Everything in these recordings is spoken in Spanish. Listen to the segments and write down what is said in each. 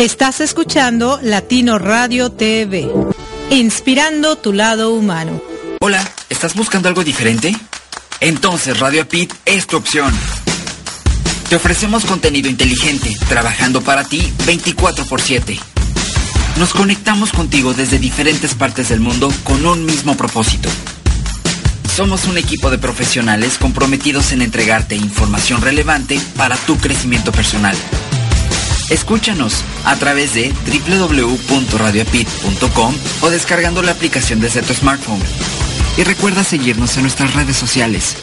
Estás escuchando Latino Radio TV, inspirando tu lado humano. Hola, ¿estás buscando algo diferente? Entonces Radio Pit es tu opción. Te ofrecemos contenido inteligente, trabajando para ti 24 x 7. Nos conectamos contigo desde diferentes partes del mundo con un mismo propósito. Somos un equipo de profesionales comprometidos en entregarte información relevante para tu crecimiento personal. Escúchanos a través de www.radiopit.com o descargando la aplicación desde tu smartphone. Y recuerda seguirnos en nuestras redes sociales.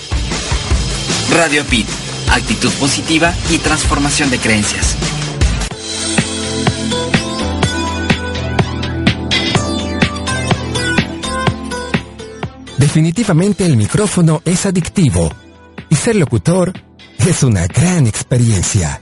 Radio Pit, actitud positiva y transformación de creencias. Definitivamente el micrófono es adictivo y ser locutor es una gran experiencia.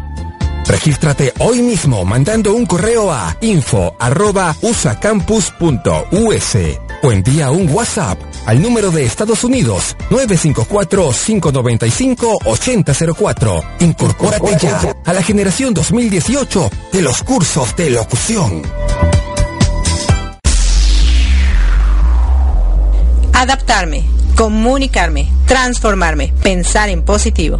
Regístrate hoy mismo mandando un correo a info.usacampus.us o envía un WhatsApp al número de Estados Unidos 954-595-8004. Incorpórate ya a la generación 2018 de los cursos de locución. Adaptarme, comunicarme, transformarme, pensar en positivo.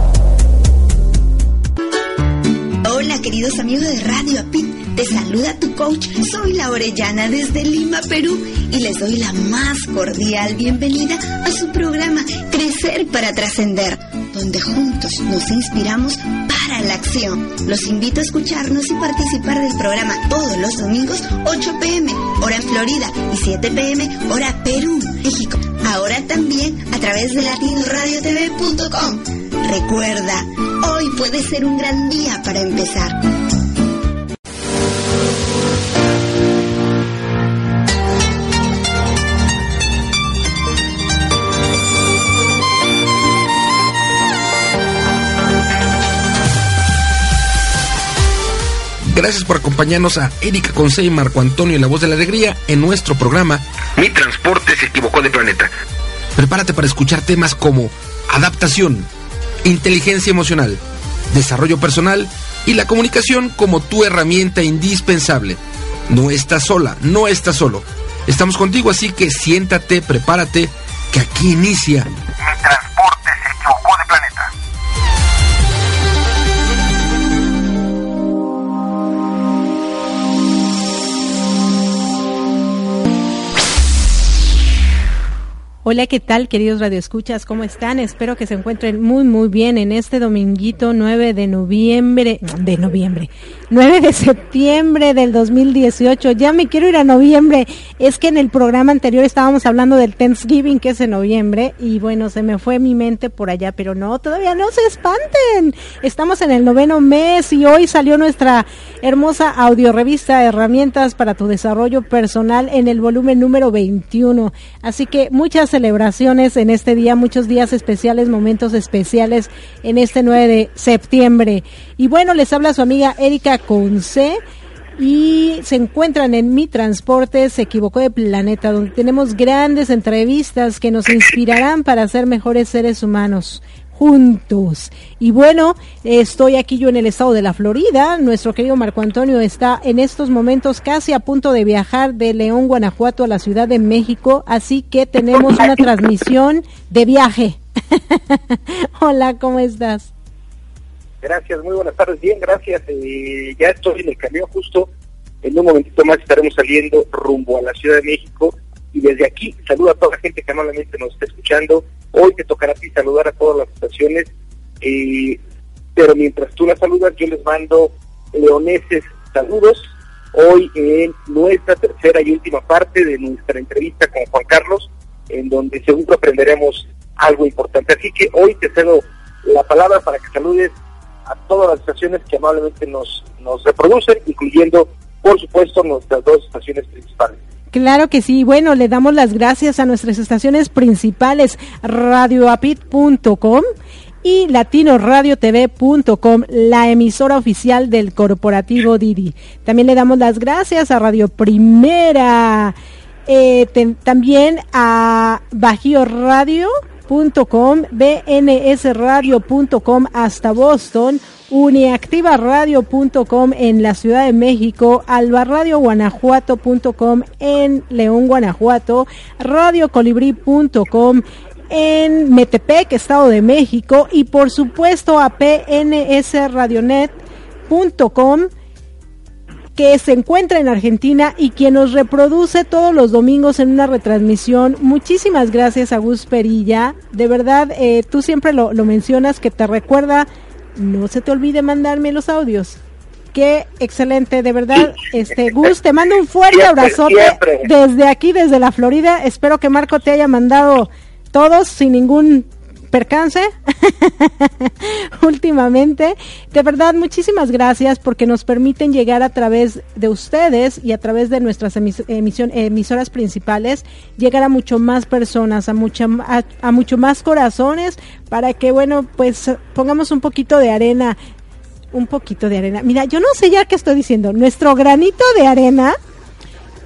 Hola queridos amigos de Radio Apit, te saluda tu coach, soy la Orellana desde Lima, Perú y les doy la más cordial bienvenida a su programa Crecer para Trascender, donde juntos nos inspiramos para la acción. Los invito a escucharnos y participar del programa todos los domingos 8 pm, hora en Florida y 7 pm, hora Perú, México. Ahora también a través de latinoradiotv.com. Recuerda, hoy puede ser un gran día para empezar. Gracias por acompañarnos a Erika Conce y Marco Antonio La Voz de la Alegría en nuestro programa Mi Transporte se equivocó de planeta. Prepárate para escuchar temas como adaptación, inteligencia emocional, desarrollo personal y la comunicación como tu herramienta indispensable. No estás sola, no estás solo. Estamos contigo, así que siéntate, prepárate, que aquí inicia Hola, ¿qué tal, queridos radioescuchas? ¿Cómo están? Espero que se encuentren muy, muy bien en este dominguito 9 de noviembre, de noviembre, 9 de septiembre del 2018. Ya me quiero ir a noviembre. Es que en el programa anterior estábamos hablando del Thanksgiving, que es en noviembre, y bueno, se me fue mi mente por allá, pero no, todavía no se espanten. Estamos en el noveno mes y hoy salió nuestra hermosa audiorevista Herramientas para tu desarrollo personal en el volumen número 21. Así que muchas celebraciones en este día, muchos días especiales, momentos especiales en este 9 de septiembre. Y bueno, les habla su amiga Erika Conce y se encuentran en Mi Transporte, se equivocó de planeta, donde tenemos grandes entrevistas que nos inspirarán para ser mejores seres humanos juntos. Y bueno, estoy aquí yo en el estado de la Florida. Nuestro querido Marco Antonio está en estos momentos casi a punto de viajar de León, Guanajuato a la Ciudad de México. Así que tenemos una transmisión de viaje. Hola, ¿cómo estás? Gracias, muy buenas tardes. Bien, gracias. Eh, ya estoy en el camión justo. En un momentito más estaremos saliendo rumbo a la Ciudad de México. Y desde aquí saludo a toda la gente que amablemente nos está escuchando. Hoy te tocará a ti saludar a todas las estaciones. Eh, pero mientras tú las saludas, yo les mando leoneses saludos. Hoy en nuestra tercera y última parte de nuestra entrevista con Juan Carlos, en donde seguro aprenderemos algo importante. Así que hoy te cedo la palabra para que saludes a todas las estaciones que amablemente nos, nos reproducen, incluyendo, por supuesto, nuestras dos estaciones principales. Claro que sí. Bueno, le damos las gracias a nuestras estaciones principales, radioapit.com y latinoradiotv.com, la emisora oficial del corporativo Didi. También le damos las gracias a Radio Primera, eh, también a Bajío Radio com, bnsradio.com hasta Boston, uniactivaradio.com en la Ciudad de México, albarradioguanajuato.com en León, Guanajuato, radiocolibrí.com en Metepec, Estado de México y por supuesto a pnsradionet.com que se encuentra en Argentina y quien nos reproduce todos los domingos en una retransmisión. Muchísimas gracias a Gus Perilla. De verdad, eh, tú siempre lo, mencionas, que te recuerda, no se te olvide mandarme los audios. Qué excelente, de verdad. Este Gus, te mando un fuerte abrazote desde aquí, desde la Florida. Espero que Marco te haya mandado todos sin ningún percance últimamente. De verdad, muchísimas gracias porque nos permiten llegar a través de ustedes y a través de nuestras emisión, emisoras principales, llegar a mucho más personas, a, mucha, a, mucho más corazones, para que, bueno, pues pongamos un poquito de arena un poquito de arena. Mira, yo no sé ya qué estoy diciendo. Nuestro granito de arena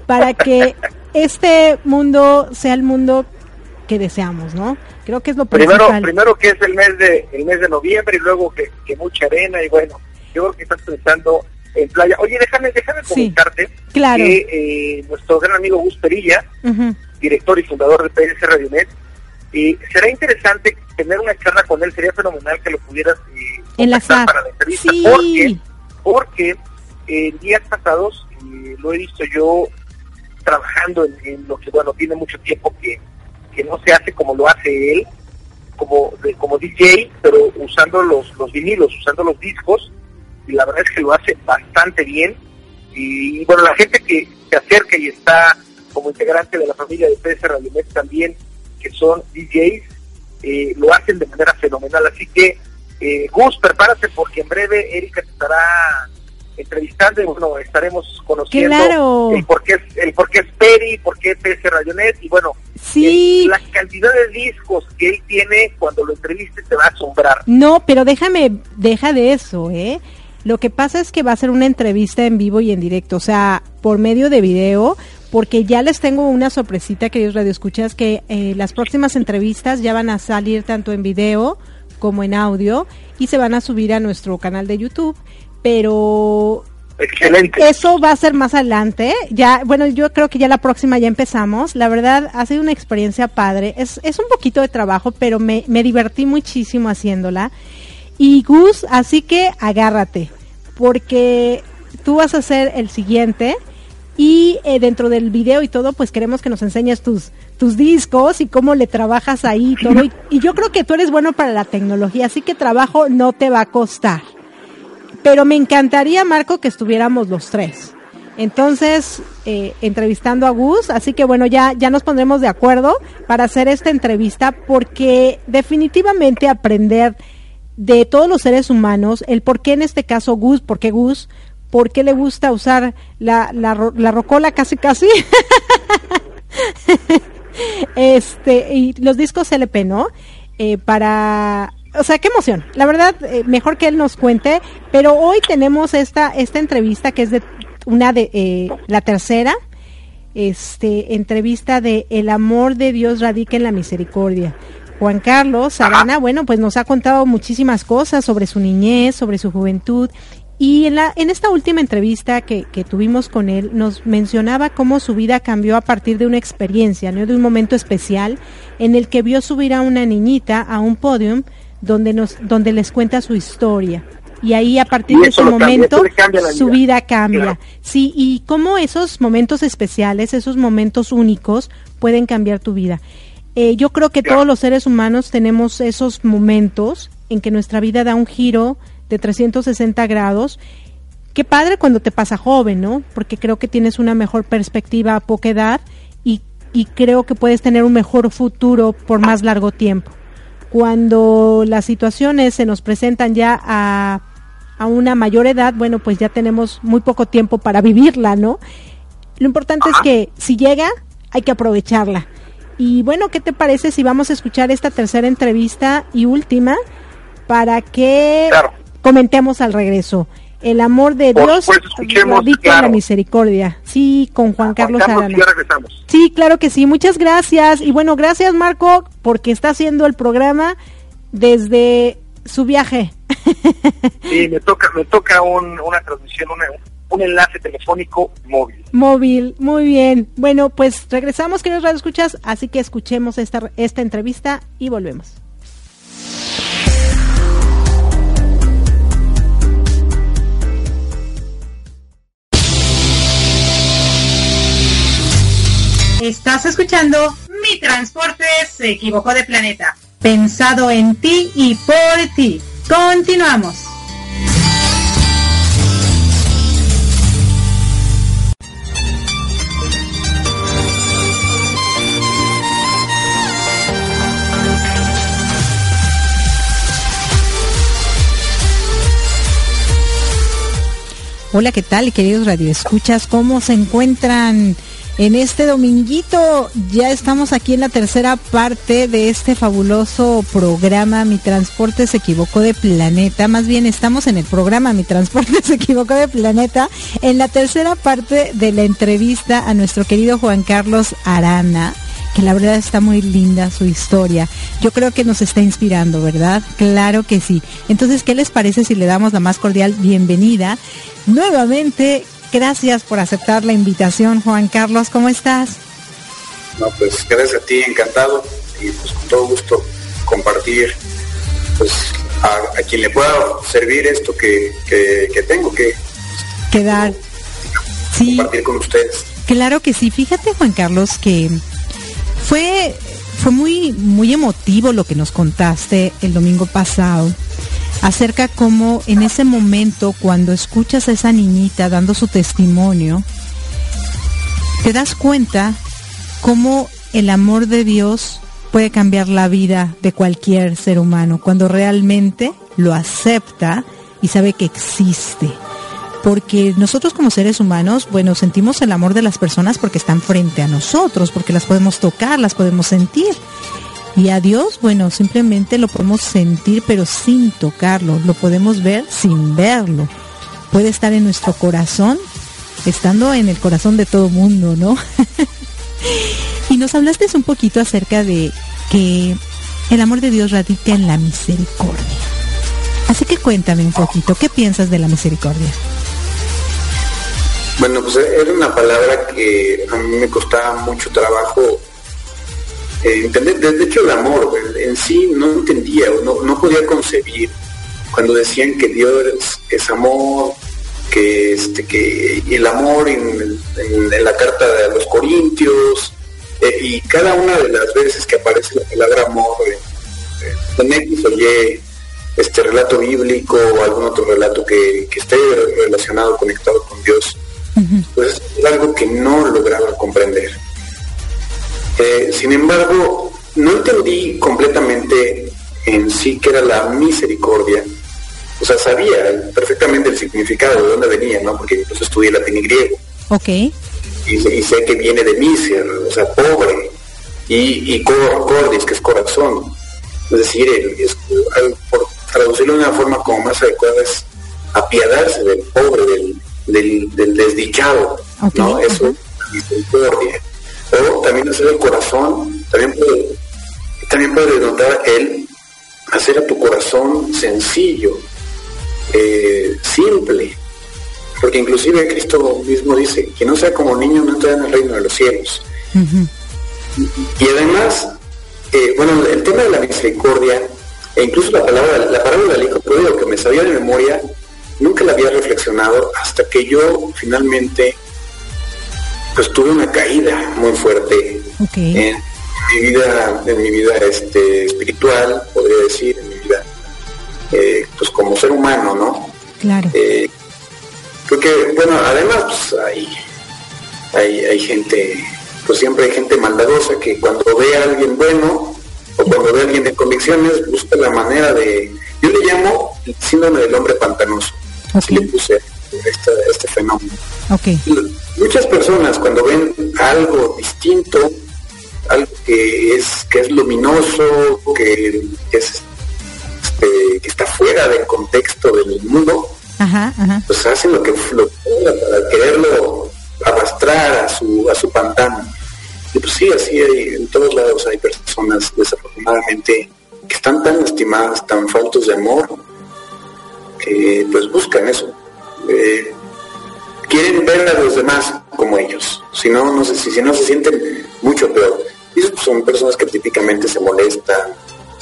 para que este mundo sea el mundo que deseamos, ¿no? Creo que es lo primero. Primero que es el mes de el mes de noviembre y luego que, mucha arena y bueno, yo creo que estás pensando en playa. Oye, déjame déjame comentarte claro. que eh, nuestro gran amigo Gus Perilla, director y fundador de PS Radionet, y será interesante tener una charla con él, sería fenomenal que lo pudieras eh, enlazar para la entrevista, porque, porque en días pasados eh, lo he visto yo trabajando en, lo que, bueno, tiene mucho tiempo que que no se hace como lo hace él, como, como DJ, pero usando los, los vinilos, usando los discos, y la verdad es que lo hace bastante bien. Y, bueno, la gente que se acerca y está como integrante de la familia de PS Radiomet también, que son DJs, eh, lo hacen de manera fenomenal. Así que, eh, Gus, prepárate porque en breve Erika te estará entrevistando y bueno, estaremos conociendo el por qué el por qué es Peri, por qué es PS Rayonet y bueno, sí. la cantidad de discos que él tiene cuando lo entrevistes te va a asombrar. No, pero déjame, deja de eso, ¿eh? Lo que pasa es que va a ser una entrevista en vivo y en directo, o sea, por medio de video, porque ya les tengo una sorpresita, queridos radioescuchas, que eh, las próximas entrevistas ya van a salir tanto en video como en audio y se van a subir a nuestro canal de YouTube pero Excelente. Eso va a ser más adelante. Ya, bueno, yo creo que ya la próxima ya empezamos. La verdad, ha sido una experiencia padre. Es, es un poquito de trabajo, pero me, me divertí muchísimo haciéndola. Y Gus, así que agárrate, porque tú vas a ser el siguiente. Y eh, dentro del video y todo, pues queremos que nos enseñes tus, tus discos y cómo le trabajas ahí y todo. y yo creo que tú eres bueno para la tecnología, así que trabajo no te va a costar pero me encantaría, Marco, que estuviéramos los tres. Entonces, eh, entrevistando a Gus, así que bueno, ya, ya nos pondremos de acuerdo para hacer esta entrevista porque definitivamente aprender de todos los seres humanos, el por qué en este caso Gus, por qué Gus, por qué le gusta usar la, la, la rocola casi casi. este, y los discos LP, ¿no? Eh, para o sea, qué emoción. La verdad, eh, mejor que él nos cuente. Pero hoy tenemos esta esta entrevista que es de una de eh, la tercera, este entrevista de El amor de Dios radica en la misericordia. Juan Carlos Arana, bueno, pues nos ha contado muchísimas cosas sobre su niñez, sobre su juventud y en, la, en esta última entrevista que, que, tuvimos con él, nos mencionaba cómo su vida cambió a partir de una experiencia, ¿no? de un momento especial en el que vio subir a una niñita a un podium donde, nos, donde les cuenta su historia. Y ahí a partir de ese momento su vida cambia. Sí, y cómo esos momentos especiales, esos momentos únicos pueden cambiar tu vida. Eh, yo creo que todos los seres humanos tenemos esos momentos en que nuestra vida da un giro de 360 grados. Qué padre cuando te pasa joven, ¿no? Porque creo que tienes una mejor perspectiva a poca edad y, y creo que puedes tener un mejor futuro por más largo tiempo. Cuando las situaciones se nos presentan ya a, a una mayor edad, bueno, pues ya tenemos muy poco tiempo para vivirla, ¿no? Lo importante es que si llega, hay que aprovecharla. Y bueno, ¿qué te parece si vamos a escuchar esta tercera entrevista y última para que comentemos al regreso. El amor de Dios radica en la misericordia. Sí, con Juan, Carlos, Arana. Sí, claro que sí. Muchas gracias. Y bueno, gracias Marco porque está haciendo el programa desde su viaje. Sí, me toca, me toca una transmisión, un enlace telefónico móvil. Móvil, muy bien. Bueno, pues regresamos, queridos escuchas, así que escuchemos esta, esta entrevista y volvemos. Estás escuchando Mi Transporte se equivocó de planeta. Pensado en ti y por ti. Continuamos. Hola, ¿qué tal, queridos radioescuchas? ¿Cómo se encuentran? En este dominguito. Ya estamos aquí en la tercera parte de este fabuloso programa Mi Transporte se equivocó de planeta. Más bien estamos en el programa Mi Transporte se equivocó de planeta. En la tercera parte de la entrevista a nuestro querido Juan Carlos Arana que la verdad está muy linda su historia. Yo creo que nos está inspirando, ¿verdad? Claro que sí. Entonces, ¿qué les parece si le damos la más cordial bienvenida nuevamente Gracias por aceptar la invitación, Juan Carlos. ¿Cómo estás? No, pues gracias a ti, encantado y pues con todo gusto compartir pues a, quien le pueda servir esto que, tengo que, dar. Sí. Compartir con ustedes. Claro que sí. Fíjate, Juan Carlos, que fue fue muy muy emotivo lo que nos contaste el domingo pasado acerca cómo en ese momento cuando escuchas a esa niñita dando su testimonio, te das cuenta cómo el amor de Dios puede cambiar la vida de cualquier ser humano cuando realmente lo acepta y sabe que existe. Porque nosotros como seres humanos, bueno, sentimos el amor de las personas porque están frente a nosotros, porque las podemos tocar, las podemos sentir. Y a Dios, bueno, simplemente lo podemos sentir pero sin tocarlo, lo podemos ver sin verlo. Puede estar en nuestro corazón, estando en el corazón de todo mundo, ¿no? y nos hablaste un poquito acerca de que el amor de Dios radica en la misericordia. Así que cuéntame un poquito, ¿qué piensas de la misericordia? Bueno, pues era una palabra que a mí me costaba mucho trabajo eh, entender, de, hecho el amor en sí no entendía, no, no podía concebir cuando decían que Dios es, amor, que este que el amor en, la carta de los Corintios eh, y cada una de las veces que aparece la palabra amor en X o Y este relato bíblico o algún otro relato que, esté relacionado, conectado con Dios, pues es algo que no lograba comprender. Eh, sin embargo, no entendí completamente en sí que era la misericordia. O sea, sabía perfectamente el significado de dónde venía, ¿no? Porque pues estudié latín y griego. Ok. Y, sé que viene de miser, o sea, pobre. Y, y cordis, que es corazón. Es decir, por traducirlo de una forma como más adecuada es apiadarse del pobre, del, del, desdichado. ¿no? Eso es misericordia o también hacer el corazón, también puede también puede notar el hacer a tu corazón sencillo, eh, simple, porque inclusive Cristo mismo dice, que no sea como niño no entra en el reino de los cielos. Y además, eh, bueno, el tema de la misericordia, e incluso la palabra, la palabra del hijo pródigo que me sabía de memoria, nunca la había reflexionado hasta que yo finalmente pues tuve una caída muy fuerte en mi vida, en mi vida este, espiritual, podría decir, en mi vida eh, pues como ser humano, ¿no? Claro. Eh, porque, bueno, además pues, hay, hay, hay gente, pues siempre hay gente maldadosa que cuando ve a alguien bueno o cuando ve a alguien de convicciones busca la manera de, yo le llamo el síndrome del hombre pantanoso, así le puse este, este fenómeno. Okay. Muchas personas cuando ven algo distinto, algo que es que es luminoso, que, es este, que está fuera del contexto del mundo, pues hacen lo que lo para quererlo arrastrar a su a su pantano. Y pues sí, así hay, en todos lados hay personas desafortunadamente que están tan estimadas, tan faltos de amor, que pues buscan eso. Eh, quieren ver a los demás como ellos. Si no, no sé si, si no se sienten mucho peor. Y son personas que típicamente se molestan,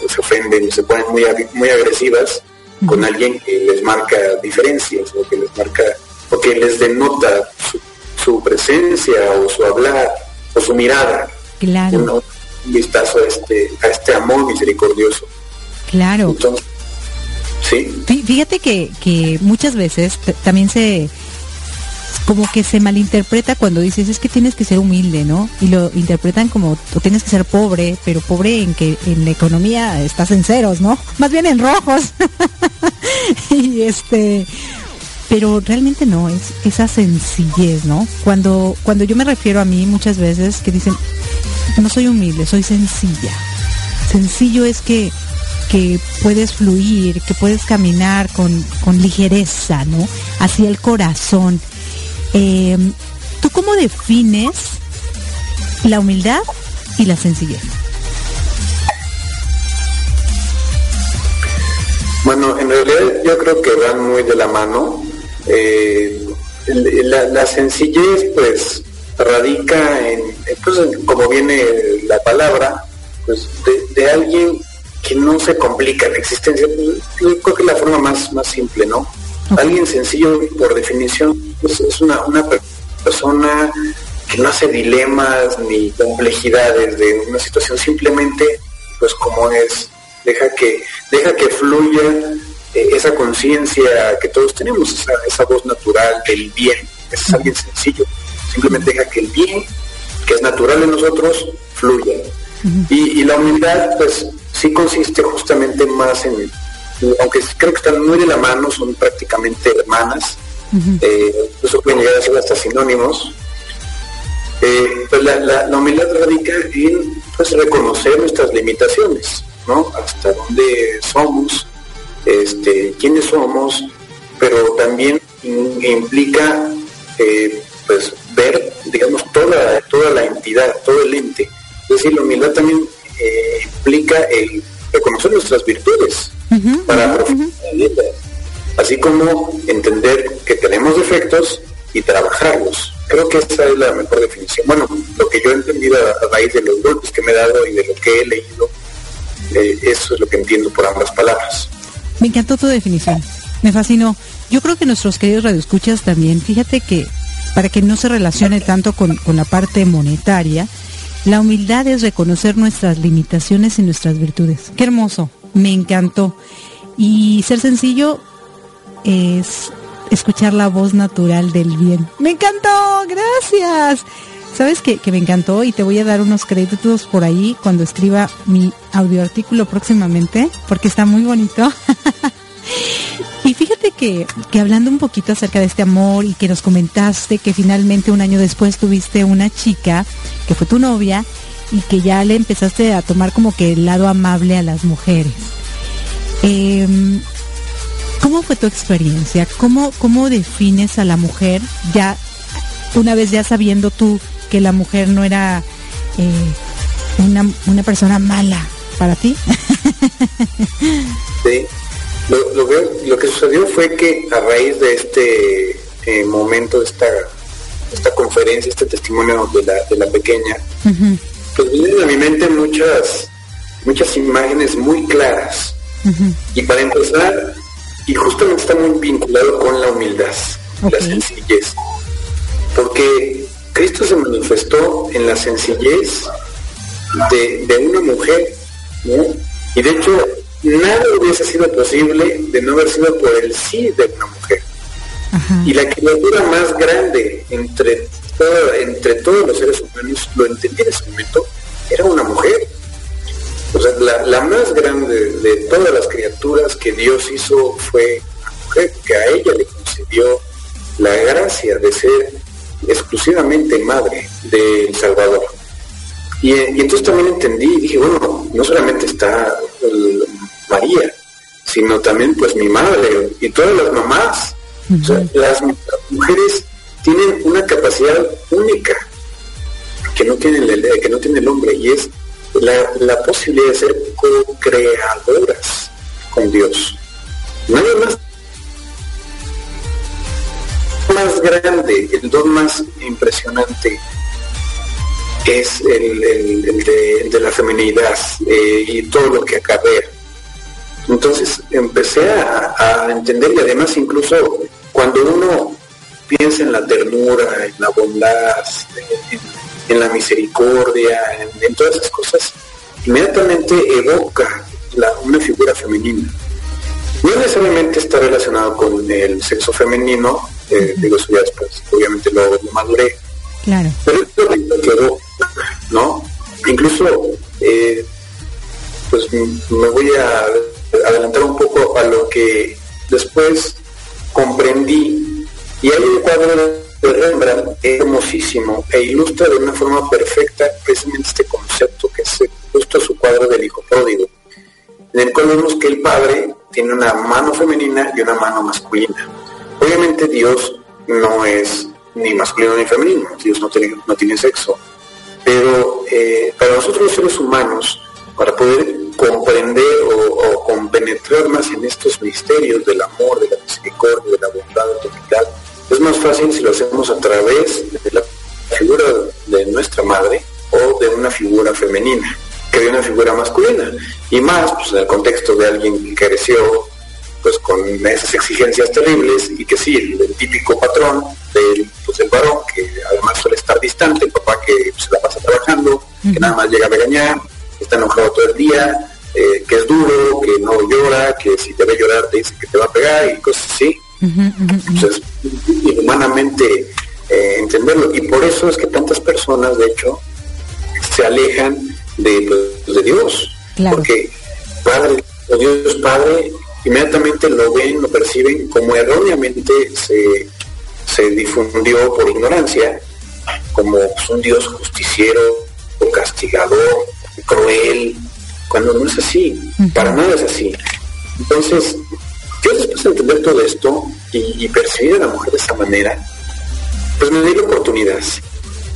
se ofenden, se ponen muy, muy agresivas con alguien que les marca diferencias o que les marca o que les denota su, presencia o su hablar o su mirada. Claro. Un, vistazo a este, a este amor misericordioso. Claro. Entonces, sí. Fíjate que, que muchas veces también se como que se malinterpreta cuando dices es que tienes que ser humilde, ¿no? Y lo interpretan como o tienes que ser pobre, pero pobre en que en la economía estás en ceros, ¿no? Más bien en rojos. y este pero realmente no, es esa sencillez, ¿no? Cuando, cuando yo me refiero a mí muchas veces que dicen, no soy humilde, soy sencilla. Sencillo es que, que puedes fluir, que puedes caminar con, con ligereza, ¿no? Hacia el corazón. Eh, ¿Tú cómo defines la humildad y la sencillez? Bueno, en realidad yo creo que van muy de la mano. Eh, la, sencillez pues radica en, pues, como viene la palabra, pues de, alguien que no se complica la existencia. Yo creo que es la forma más, más simple, ¿no? Alguien sencillo, por definición, es una, una persona que no hace dilemas ni complejidades de una situación, simplemente, pues como es, deja que, deja que fluya eh, esa conciencia que todos tenemos, esa, esa, voz natural del bien. Es alguien sencillo, simplemente deja que el bien, que es natural en nosotros, fluya. Y, y la humildad, pues sí consiste justamente más en aunque creo que están muy de la mano, son prácticamente hermanas, eh, incluso pueden llegar a ser hasta sinónimos. Eh, pues la, humildad radica en pues, reconocer nuestras limitaciones, ¿no? Hasta dónde somos, este, quiénes somos, pero también implica eh, pues ver, digamos, toda, toda la entidad, todo el ente. Es decir, la humildad también implica el reconocer nuestras virtudes, para así como entender que tenemos defectos y trabajarlos. Creo que esa es la mejor definición. Bueno, lo que yo he entendido a, raíz de los golpes que me he dado y de lo que he leído, eh, eso es lo que entiendo por ambas palabras. Me encantó tu definición, me fascinó. Yo creo que nuestros queridos radioescuchas también, fíjate que para que no se relacione tanto con, con la parte monetaria, la humildad es reconocer nuestras limitaciones y nuestras virtudes. Qué hermoso, me encantó. Y ser sencillo es escuchar la voz natural del bien. Me encantó, gracias. ¿Sabes que, me encantó? Y te voy a dar unos créditos por ahí cuando escriba mi audioartículo próximamente, porque está muy bonito. que hablando un poquito acerca de este amor y que nos comentaste que finalmente un año después tuviste una chica que fue tu novia y que ya le empezaste a tomar como que el lado amable a las mujeres. Em, ¿Cómo fue tu experiencia? ¿Cómo, ¿Cómo defines a la mujer ya, una vez ya sabiendo tú que la mujer no era eh, una, una, persona mala, para ti. sí, lo, lo, que sucedió fue que a raíz de este eh, momento, de esta, esta conferencia, este testimonio de la, de la pequeña, pues vienen a mi mente muchas, muchas imágenes muy claras. Y para empezar, y justamente está muy vinculado con la humildad, la sencillez. Porque Cristo se manifestó en la sencillez de, una mujer, Y de hecho, nada hubiese sido posible de no haber sido por el sí de una mujer. Y la criatura más grande entre, entre todos los seres humanos, lo entendí en ese momento, era una mujer. O sea, la, más grande de todas las criaturas que Dios hizo fue una mujer, que a ella le concedió la gracia de ser exclusivamente madre del Salvador. Y, entonces también entendí, y dije, bueno, no solamente está María, sino también pues mi madre y todas las mamás. las mujeres tienen una capacidad única que no tiene el, que no tiene el hombre y es la, posibilidad de ser co-creadoras con Dios. Nada más más grande, el don más impresionante es el, de, la feminidad eh, y todo lo que acarrea. Entonces empecé a, entender y además incluso cuando uno piensa en la ternura, en la bondad, en, la misericordia, en, todas esas cosas, inmediatamente evoca una figura femenina. No necesariamente está relacionado con el sexo femenino, eh, digo eso ya después, obviamente lo, maduré. Claro. Pero esto me quedó, ¿no? Incluso, eh, pues me voy a adelantar un poco a lo que después comprendí. Y hay un cuadro de Rembrandt hermosísimo e ilustra de una forma perfecta precisamente este concepto que es justo su cuadro del hijo pródigo, en el cual vemos que el padre tiene una mano femenina y una mano masculina. Obviamente Dios no es ni masculino ni femenino, Dios no tiene, no tiene sexo, pero eh, para nosotros los seres humanos, para poder comprender o, compenetrar más en estos misterios del amor, de la misericordia, de la bondad, de la es más fácil si lo hacemos a través de la figura de nuestra madre o de una figura femenina que de una figura masculina. Y más, pues en el contexto de alguien que creció pues con esas exigencias terribles y que sí, el, típico patrón del, pues, del varón, que además suele estar distante, el papá que se la pasa trabajando, que nada más llega a regañar, está enojado todo el día, eh, que es duro, que no llora, que si te ve llorar te dice que te va a pegar y cosas así. Entonces, humanamente eh, entenderlo. Y por eso es que tantas personas, de hecho, se alejan de, pues, de Dios. Porque Padre, Dios Padre, inmediatamente lo ven, lo perciben como erróneamente se, se difundió por ignorancia, como pues, un Dios justiciero, o castigador, cruel, cuando no es así, para nada es así. Entonces, yo después de entender todo esto y, y percibir a la mujer de esta manera, pues me di la oportunidad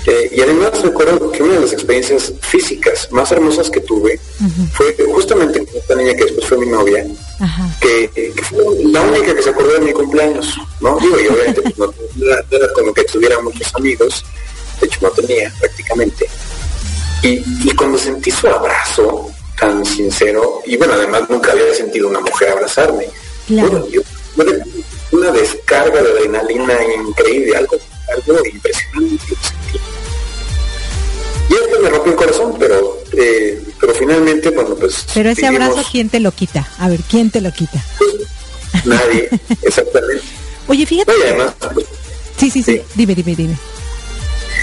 eh, y además recuerdo que una de las experiencias físicas más hermosas que tuve fue justamente con esta niña que después fue mi novia, que, fue la única que se acordó de mi cumpleaños, ¿no? Digo, y obviamente pues, no, era como que tuviera muchos amigos, de hecho no tenía prácticamente. Y, y cuando sentí su abrazo tan sincero, y bueno, además nunca había sentido una mujer abrazarme, bueno, yo, una descarga de adrenalina increíble, algo, algo impresionante y esto me rompió el corazón, pero eh, pero finalmente, bueno, pues... Pero ese abrazo, ¿quién te lo quita? A ver, ¿quién te lo quita? Nadie, exactamente. Oye, fíjate... Pues, sí, sí, sí, dime, dime, dime.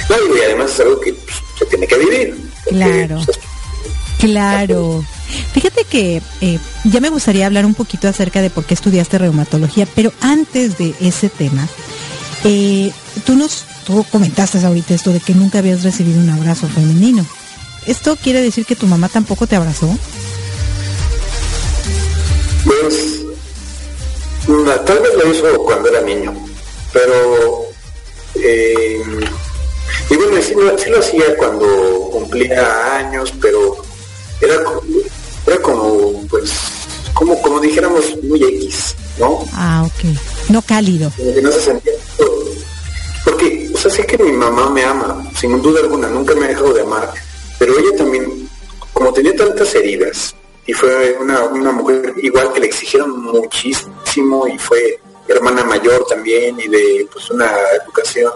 No, y además es algo que pues, se tiene que vivir. claro. claro. Fíjate que eh, ya me gustaría hablar un poquito acerca de por qué estudiaste reumatología, pero antes de ese tema, eh, tú nos tú comentaste ahorita esto de que nunca habías recibido un abrazo femenino. ¿Esto quiere decir que tu mamá tampoco te abrazó? Pues, tal vez lo hizo cuando era niño, pero... Eh, y bueno, sí, lo hacía cuando cumplía años, pero era era como, pues, como, como dijéramos, muy X, ¿no? Ah, ok. No cálido. no se sentía. Porque, o sea, sé que mi mamá me ama, sin duda alguna, nunca me ha dejado de amar, pero ella también, como tenía tantas heridas, y fue una, una mujer igual que le exigieron muchísimo y fue hermana mayor también y de pues una educación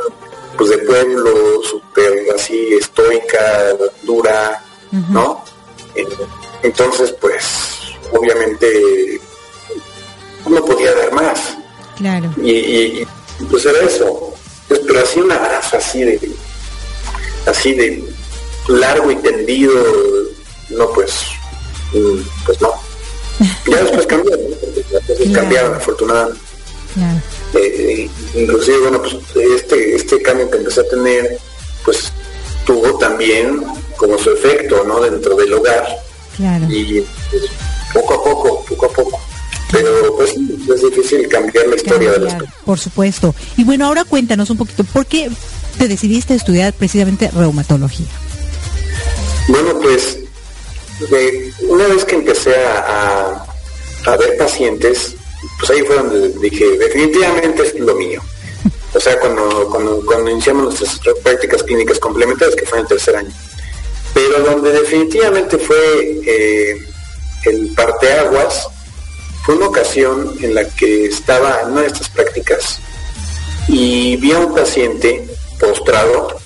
pues de pueblo súper así estoica, dura, ¿no? Entonces pues obviamente no podía dar más. Claro. Y, pues era eso. Pues, pero así un abrazo así de así de largo y tendido, no pues mm, pues no. Ya después cambiaron, cambiaron afortunadamente. Eh, inclusive, bueno, pues este, este cambio que empecé a tener, pues tuvo también como su efecto, ¿no? Dentro del hogar. Y pues, poco a poco, poco a poco. Pero pues es difícil cambiar la historia de las Por supuesto. Y bueno, ahora cuéntanos un poquito, ¿por qué te decidiste estudiar precisamente reumatología? Bueno, pues una vez que empecé a, a ver pacientes, pues ahí fue donde dije, definitivamente es lo mío. O sea, cuando, cuando, iniciamos nuestras prácticas clínicas complementarias, que fue en el tercer año. Pero donde definitivamente fue eh, el parteaguas, fue una ocasión en la que estaba en estas prácticas y vi a un paciente postrado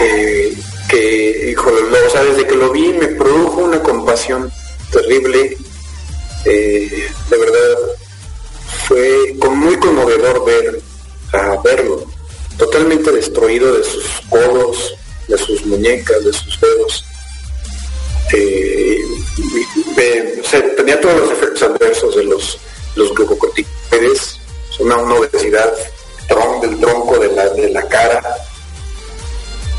eh, que, híjole, o sea, desde que lo vi me produjo una compasión terrible eh, de verdad fue muy conmovedor ver a verlo totalmente destruido de sus codos, de sus muñecas, de sus dedos. Eh, tenía todos los efectos adversos de los, los glucocorticoides, una, una obesidad del tronco de la, de la cara.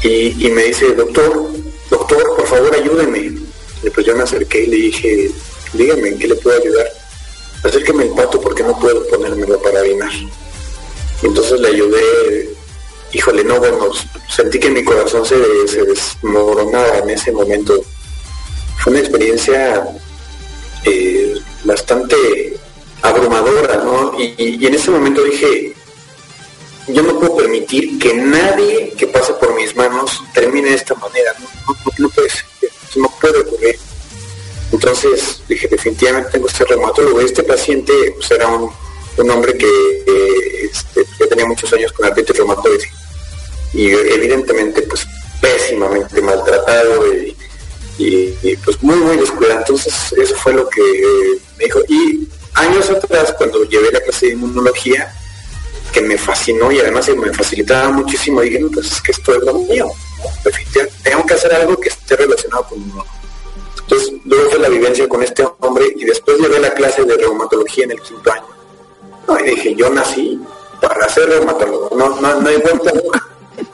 Y, y, me dice, doctor, doctor, por favor ayúdeme. Y pues yo me acerqué y le dije, dígame en qué le puedo ayudar. Acérqueme el pato porque no puedo ponérmelo para orinar. Y entonces le ayudé, híjole, no, bueno, sentí que mi corazón se, se desmoronaba en ese momento. Fue una experiencia eh, bastante abrumadora, ¿no? Y, en ese momento dije, yo no puedo permitir que nadie que pase por mis manos termine de esta manera, no, no, puede no puede ocurrir. Entonces dije, definitivamente tengo este reumatólogo. Este paciente pues, era un, hombre que este, ya tenía muchos años con artritis reumatoide y evidentemente pues pésimamente maltratado y, pues muy muy descuidado. Entonces eso fue lo que me dijo. Y años atrás cuando llevé la clase de inmunología, que me fascinó y además me facilitaba muchísimo, dije, pues es que esto es lo mío. Definitivamente tengo que hacer algo que esté relacionado con entonces, luego fue la vivencia con este hombre y después llevé la clase de reumatología en el quinto año. y dije, yo nací para ser reumatólogo, no, no, no hay vuelta nunca.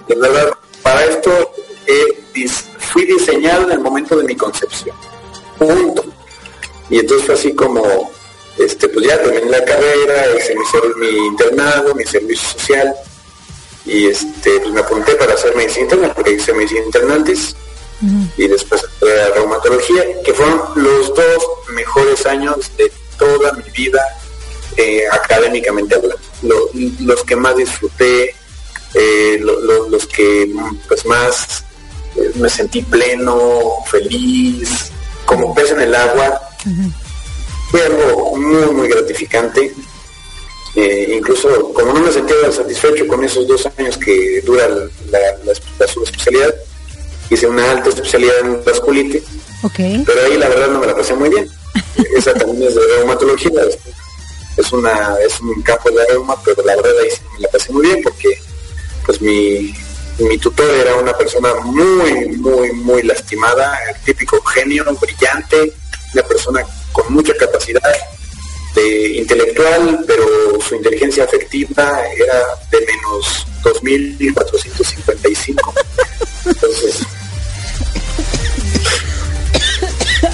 De verdad, para esto fui diseñado en el momento de mi concepción. Punto. Y entonces fue así como, este, pues ya terminé la carrera, hice mi, mi internado, mi servicio social, y este, pues me apunté para hacer medicina interna, porque hice medicina y después la reumatología, que fueron los dos mejores años de toda mi vida eh, académicamente hablando. los que más disfruté, eh, los que pues más eh, me sentí pleno, feliz, como pez en el agua. Fue algo muy, muy gratificante. incluso como no me sentía satisfecho con esos dos años que dura la, la subespecialidad, hice una alta especialidad en vasculitis, pero ahí la verdad no me la pasé muy bien. Esa también es de reumatología, es, una, es un campo de reuma, pero la verdad ahí sí me la pasé muy bien porque pues mi, mi tutor era una persona muy, muy, muy lastimada, el típico genio, brillante, una persona con mucha capacidad de intelectual, pero su inteligencia afectiva era de menos 2.455. Entonces,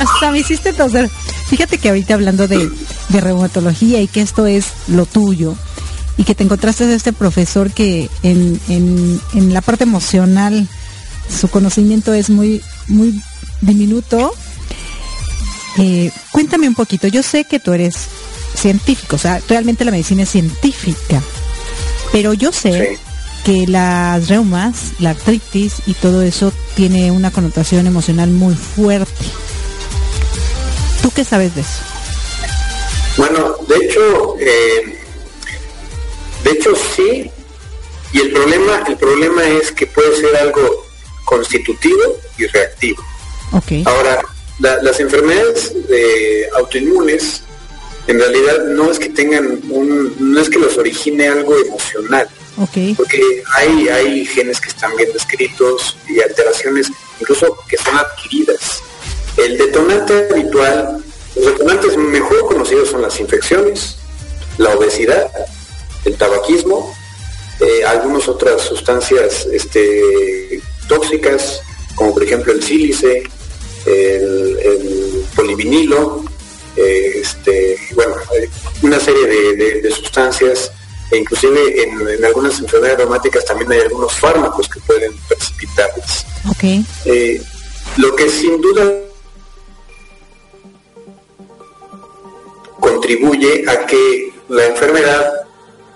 Hasta me hiciste toser. Fíjate que ahorita hablando de, reumatología y que esto es lo tuyo y que te encontraste a este profesor que en, en, la parte emocional su conocimiento es muy, muy diminuto. Eh, cuéntame un poquito, yo sé que tú eres científico, o sea, realmente la medicina es científica, pero yo sé que las reumas, la artritis y todo eso tiene una connotación emocional muy fuerte. ¿Tú qué sabes de eso? Bueno, de hecho, eh, de hecho sí, y el problema, el problema es que puede ser algo constitutivo y reactivo. Okay. Ahora, las enfermedades autoinmunes en realidad no es que tengan un, no es que los origine algo emocional, okay. porque hay, hay genes que están bien descritos y alteraciones incluso que son adquiridas. El detonante habitual, los detonantes mejor conocidos son las infecciones, la obesidad, el tabaquismo, eh, algunas otras sustancias este, tóxicas, como por ejemplo el sílice, el, polivinilo, eh, este, bueno, una serie de, sustancias e inclusive en, algunas enfermedades reumáticas también hay algunos fármacos que pueden precipitarlas. Okay. Eh, lo que sin duda contribuye a que la enfermedad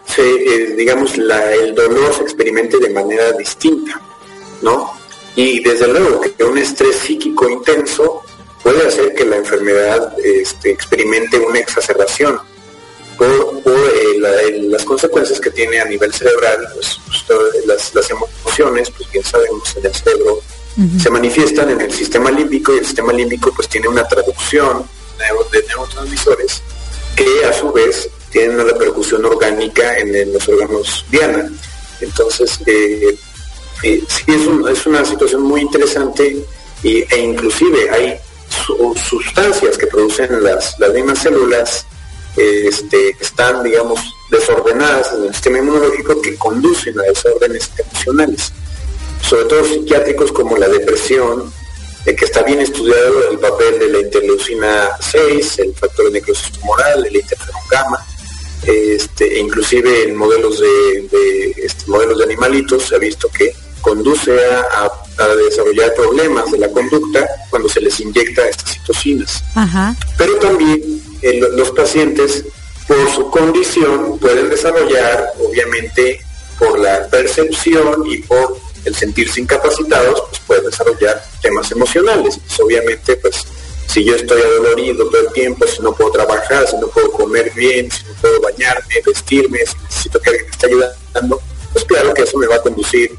se, eh, digamos, la, el dolor se experimente de manera distinta, ¿no? Y desde luego que un estrés psíquico intenso puede hacer que la enfermedad este, experimente una exacerbación por, eh, las consecuencias que tiene a nivel cerebral, pues, las, emociones, pues bien sabemos, en el cerebro se manifiestan en el sistema límbico y el sistema límbico pues tiene una traducción de neurotransmisores que a su vez tienen una repercusión orgánica en, los órganos diana. Entonces, eh, eh, sí es, una situación muy interesante e inclusive hay sustancias que producen las, las mismas células este, que están, digamos, desordenadas en el sistema inmunológico que conducen a desórdenes emocionales, sobre todo psiquiátricos como la depresión, que está bien estudiado el papel de la interleucina 6, el factor de necrosis tumoral, el interferón gamma, este, e inclusive en modelos de, este, modelos de animalitos se ha visto que conduce a, desarrollar problemas de la conducta cuando se les inyecta estas citocinas. Pero también eh, los pacientes, por su condición, pueden desarrollar, obviamente, por la percepción y por el sentirse incapacitados, pues desarrollar temas emocionales. Pues, obviamente, pues si yo estoy adolorido todo el tiempo, si no puedo trabajar, si no puedo comer bien, si no puedo bañarme, vestirme, si necesito que alguien me esté ayudando, pues claro que eso me va a conducir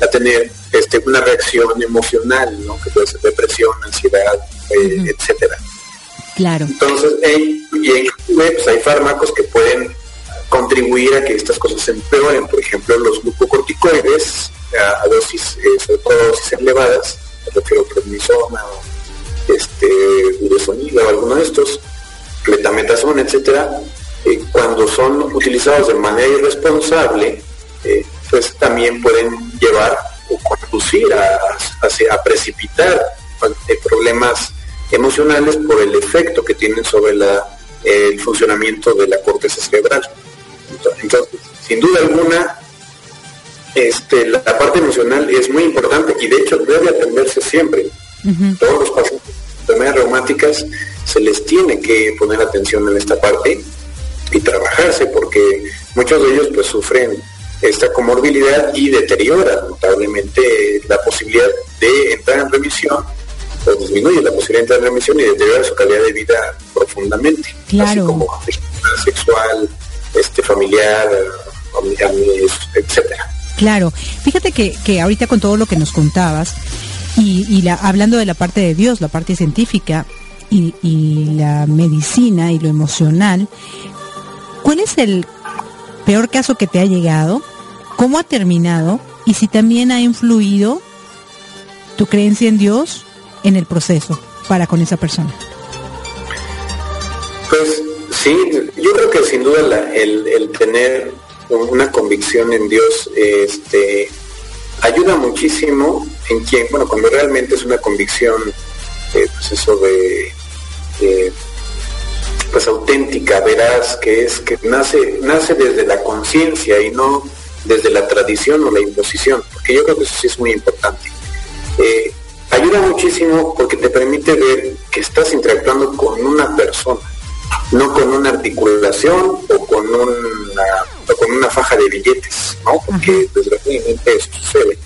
a tener este, una reacción emocional, ¿no? que puede ser depresión, ansiedad, eh, etcétera. Claro. Entonces, y pues hay fármacos que pueden contribuir a que estas cosas se empeoren, por ejemplo, los glucocorticoides a, dosis, eh, sobre todo dosis elevadas, me refiero prednisona este, budesonida o alguno de estos, cletametasona, etcétera, eh, cuando son utilizados de manera irresponsable, eh, pues también pueden llevar o conducir a, precipitar problemas emocionales por el efecto que tienen sobre el funcionamiento de la corteza cerebral. Entonces, sin duda alguna, este, la parte emocional es muy importante y de hecho debe atenderse siempre. Todos los pacientes de enfermedades reumáticas se les tiene que poner atención en esta parte y trabajarse porque muchos de ellos pues sufren esta comorbilidad y deteriora notablemente la posibilidad de entrar en remisión o disminuye la posibilidad de entrar en remisión y deteriora su calidad de vida profundamente, así como sexual, este familiar, etcétera. Claro, fíjate que, que ahorita con todo lo que nos contabas y, y la, hablando de la parte de Dios, la parte científica y, y la medicina y lo emocional, ¿cuál es el peor caso que te ha llegado? ¿Cómo ha terminado? Y si también ha influido tu creencia en Dios en el proceso para con esa persona. Pues sí, yo creo que sin duda el, el tener una convicción en Dios este, ayuda muchísimo en quien, bueno, cuando realmente es una convicción, eh, pues eso de, pues auténtica, veraz, que es que nace, nace desde la conciencia y no desde la tradición o la imposición, porque yo creo que eso sí es muy importante. Eh, ayuda muchísimo porque te permite ver que estás interactuando con una persona, no con una articulación o con una, con una faja de billetes, ¿no? Porque desgraciadamente eso sucede.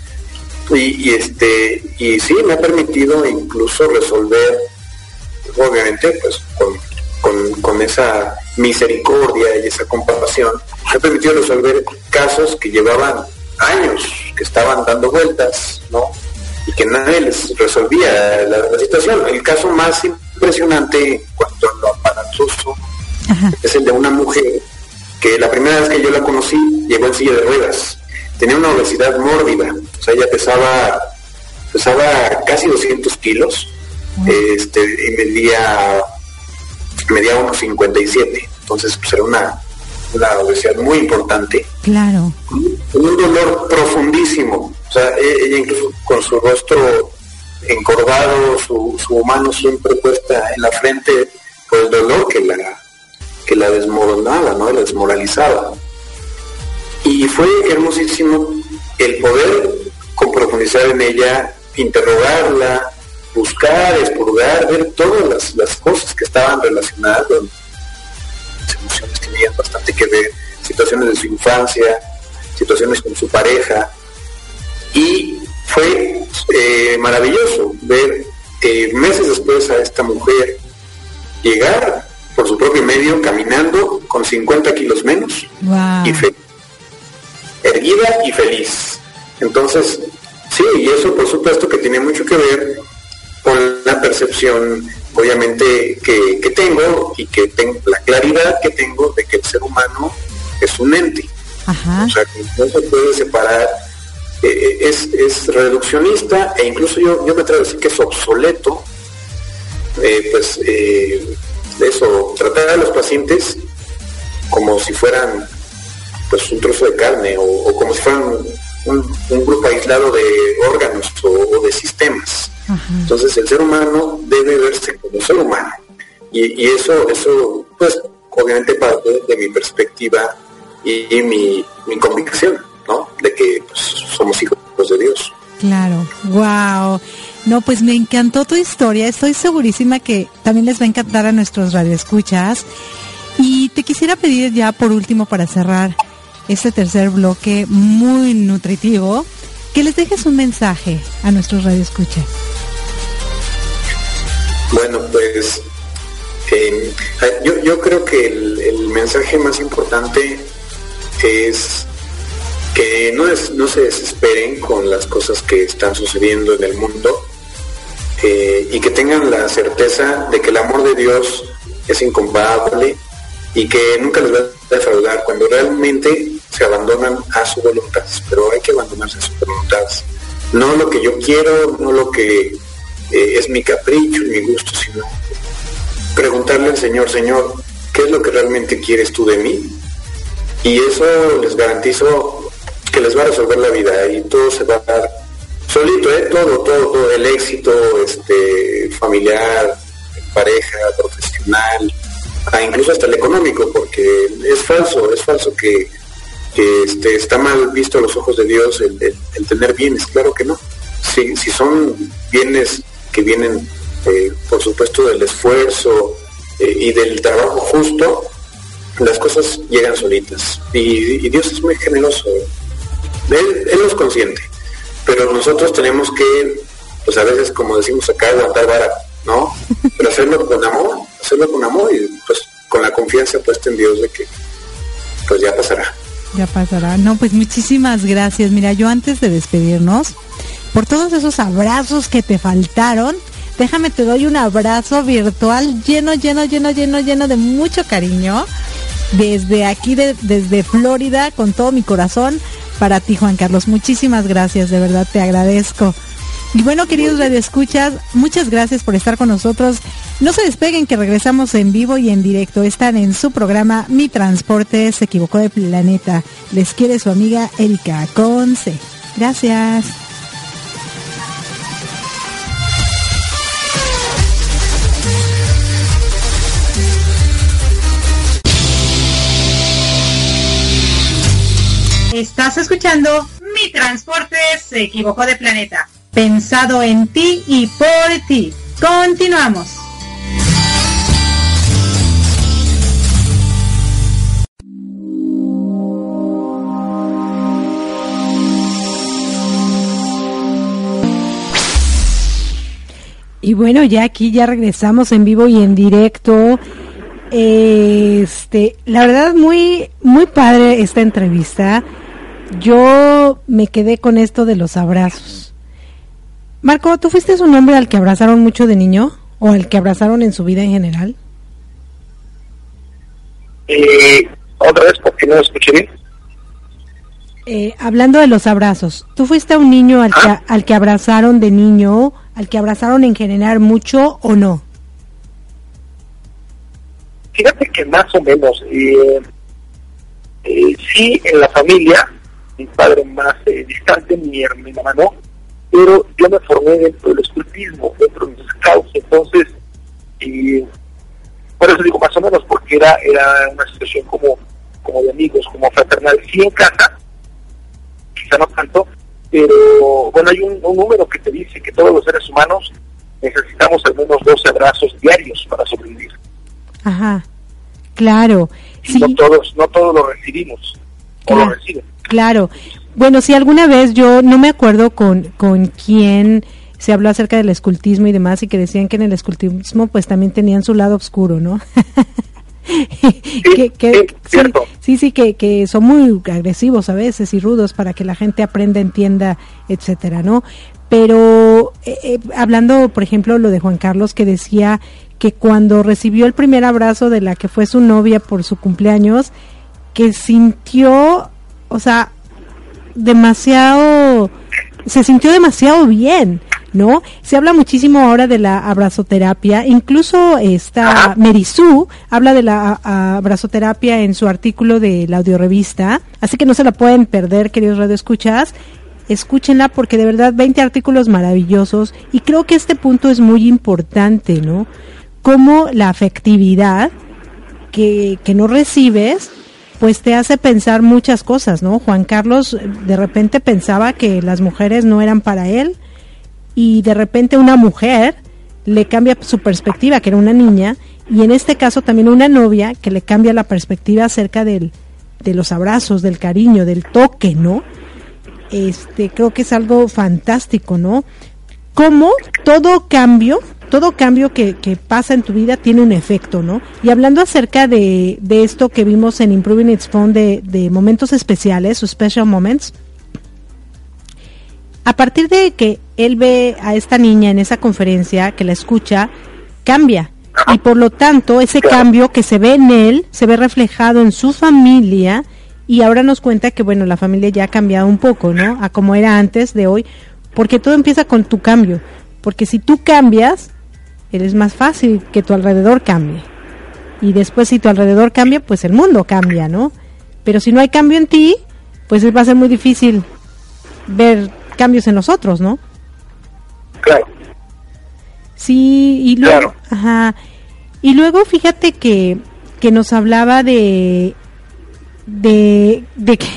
Y, este y sí me ha permitido incluso resolver obviamente pues con, con, esa misericordia y esa compasión me ha permitido resolver casos que llevaban años que estaban dando vueltas no y que nadie les resolvía la, situación el caso más impresionante cuanto a lo aparatoso es el de una mujer que la primera vez que yo la conocí llegó en silla de ruedas. Tenía una obesidad mórbida, o sea, ella pesaba, pesaba casi 200 kilos, este, y medía, medía unos 57, entonces pues era una, obesidad muy importante. Claro. Con un dolor profundísimo, o sea, e, ella incluso con su rostro encorvado, su, su mano siempre puesta en la frente por el dolor que la, que la desmoronaba, ¿no? La desmoralizaba. Y fue hermosísimo el poder con profundizar en ella, interrogarla, buscar, expurgar, ver todas las, cosas que estaban relacionadas las emociones tenían bastante que ver, situaciones de su infancia, situaciones con su pareja. Y fue eh, maravilloso ver eh, meses después a esta mujer llegar por su propio medio caminando con 50 kilos menos y feliz erguida y feliz. Entonces, sí, y eso por supuesto que tiene mucho que ver con la percepción, obviamente, que, tengo y que tengo la claridad que tengo de que el ser humano es un ente. O sea, que no se puede separar, eh, es, es, reduccionista e incluso yo, yo me atrevo a decir que es obsoleto, eh, pues eh, eso, tratar a los pacientes como si fueran pues un trozo de carne o, como si fueran un, grupo aislado de órganos o, de sistemas. Entonces el ser humano debe verse como ser humano. Y, eso, eso, pues, obviamente parte de mi perspectiva y, mi, convicción, ¿no? De que pues, somos hijos de Dios. Claro, wow. No, pues me encantó tu historia. Estoy segurísima que también les va a encantar a nuestros radioescuchas. Y te quisiera pedir ya por último para cerrar, este tercer bloque muy nutritivo, que les dejes un mensaje a nuestros radioescuchas. Bueno, pues eh, yo, yo, creo que el, mensaje más importante es que no, es, no se desesperen con las cosas que están sucediendo en el mundo eh, y que tengan la certeza de que el amor de Dios es incomparable y que nunca les va a defraudar cuando realmente se abandonan a su voluntad, pero hay que abandonarse a su voluntad. No lo que yo quiero, no lo que eh, es mi capricho y mi gusto, sino preguntarle al Señor, Señor, ¿qué es lo que realmente quieres tú de mí? Y eso les garantizo que les va a resolver la vida y todo se va a dar solito, ¿eh? todo, todo, todo, el éxito este, familiar, pareja, profesional, ah, incluso hasta el económico, porque es falso, es falso que que este, está mal visto a los ojos de Dios el, tener bienes, claro que no. Si, si son bienes que vienen, eh, por supuesto, del esfuerzo eh, y del trabajo justo, las cosas llegan solitas. Y, Dios es muy generoso. Él, él nos consiente. Pero nosotros tenemos que, pues a veces, como decimos acá, aguantar vara, ¿no? Pero hacerlo con amor, hacerlo con amor y pues con la confianza puesta en Dios de que pues ya pasará. Ya pasará. No, pues muchísimas gracias. Mira, yo antes de despedirnos, por todos esos abrazos que te faltaron, déjame te doy un abrazo virtual lleno, lleno, lleno, lleno, lleno de mucho cariño. Desde aquí, desde Florida, con todo mi corazón, para ti, Juan Carlos. Muchísimas gracias, de verdad te agradezco. Y bueno, queridos radioescuchas, muchas gracias por estar con nosotros. No se despeguen que regresamos en vivo y en directo. Están en su programa Mi Transporte se equivocó de planeta. Les quiere su amiga Erika Conce. Gracias. Escuchando Mi Transporte se equivocó de planeta pensado en ti y por ti. Continuamos. Y bueno, ya aquí ya regresamos en vivo y en directo. Este, la verdad muy muy padre esta entrevista. Yo me quedé con esto de los abrazos. Marco, ¿tú fuiste un hombre al que abrazaron mucho de niño o al que abrazaron en su vida en general? Eh, otra vez porque no escuché bien. Eh, hablando de los abrazos, ¿tú fuiste un niño al, que, ah. al que abrazaron de niño, al que abrazaron en general mucho o no? Fíjate que más o menos. Eh, eh, sí, en la familia, mi padre más eh, distante, mi, mi mamá no, pero yo me formé dentro del escultismo, dentro de los scouts, entonces, y por eso digo más o menos, porque era, era una situación como, como de amigos, como fraternal, sí en casa, quizá no tanto, pero bueno, hay un, un número que te dice que todos los seres humanos necesitamos al menos 12 abrazos diarios para sobrevivir. Ajá, claro. Sí. No todos, no todos lo recibimos, o lo reciben. Claro. Bueno, si alguna vez yo no me acuerdo con, con quién se habló acerca del escultismo y demás y que decían que en el escultismo pues también tenían su lado oscuro, ¿no? sí, que, sí, sí, que, que son muy agresivos a veces y rudos para que la gente aprenda, entienda, etcétera, ¿no? Pero eh, eh, hablando, por ejemplo, lo de Juan Carlos que decía que cuando recibió el primer abrazo de la que fue su novia por su cumpleaños, que sintió, o sea, demasiado, se sintió demasiado bien, ¿no? Se habla muchísimo ahora de la abrazoterapia, incluso esta Merisú habla de la abrazoterapia en su artículo de la audiorevista, así que no se la pueden perder, queridos radioescuchas. Escúchenla porque de verdad 20 artículos maravillosos y creo que este punto es muy importante, ¿no? cómo la afectividad que, que no recibes pues te hace pensar muchas cosas, ¿no? Juan Carlos de repente pensaba que las mujeres no eran para él y de repente una mujer le cambia su perspectiva, que era una niña, y en este caso también una novia que le cambia la perspectiva acerca del, de los abrazos, del cariño, del toque, ¿no? Este, creo que es algo fantástico, ¿no? Cómo todo cambio todo cambio que, que, pasa en tu vida tiene un efecto, ¿no? Y hablando acerca de, de esto que vimos en Improving Its Phone de, de momentos especiales, o special moments, a partir de que él ve a esta niña en esa conferencia, que la escucha, cambia. Y por lo tanto, ese cambio que se ve en él, se ve reflejado en su familia, y ahora nos cuenta que, bueno, la familia ya ha cambiado un poco, ¿no? A como era antes de hoy, porque todo empieza con tu cambio. Porque si tú cambias, es más fácil que tu alrededor cambie. Y después si tu alrededor cambia, pues el mundo cambia, ¿no? Pero si no hay cambio en ti, pues va a ser muy difícil ver cambios en los otros, ¿no? Claro. Sí, y luego, ajá, y luego fíjate que, que nos hablaba de, de, de que,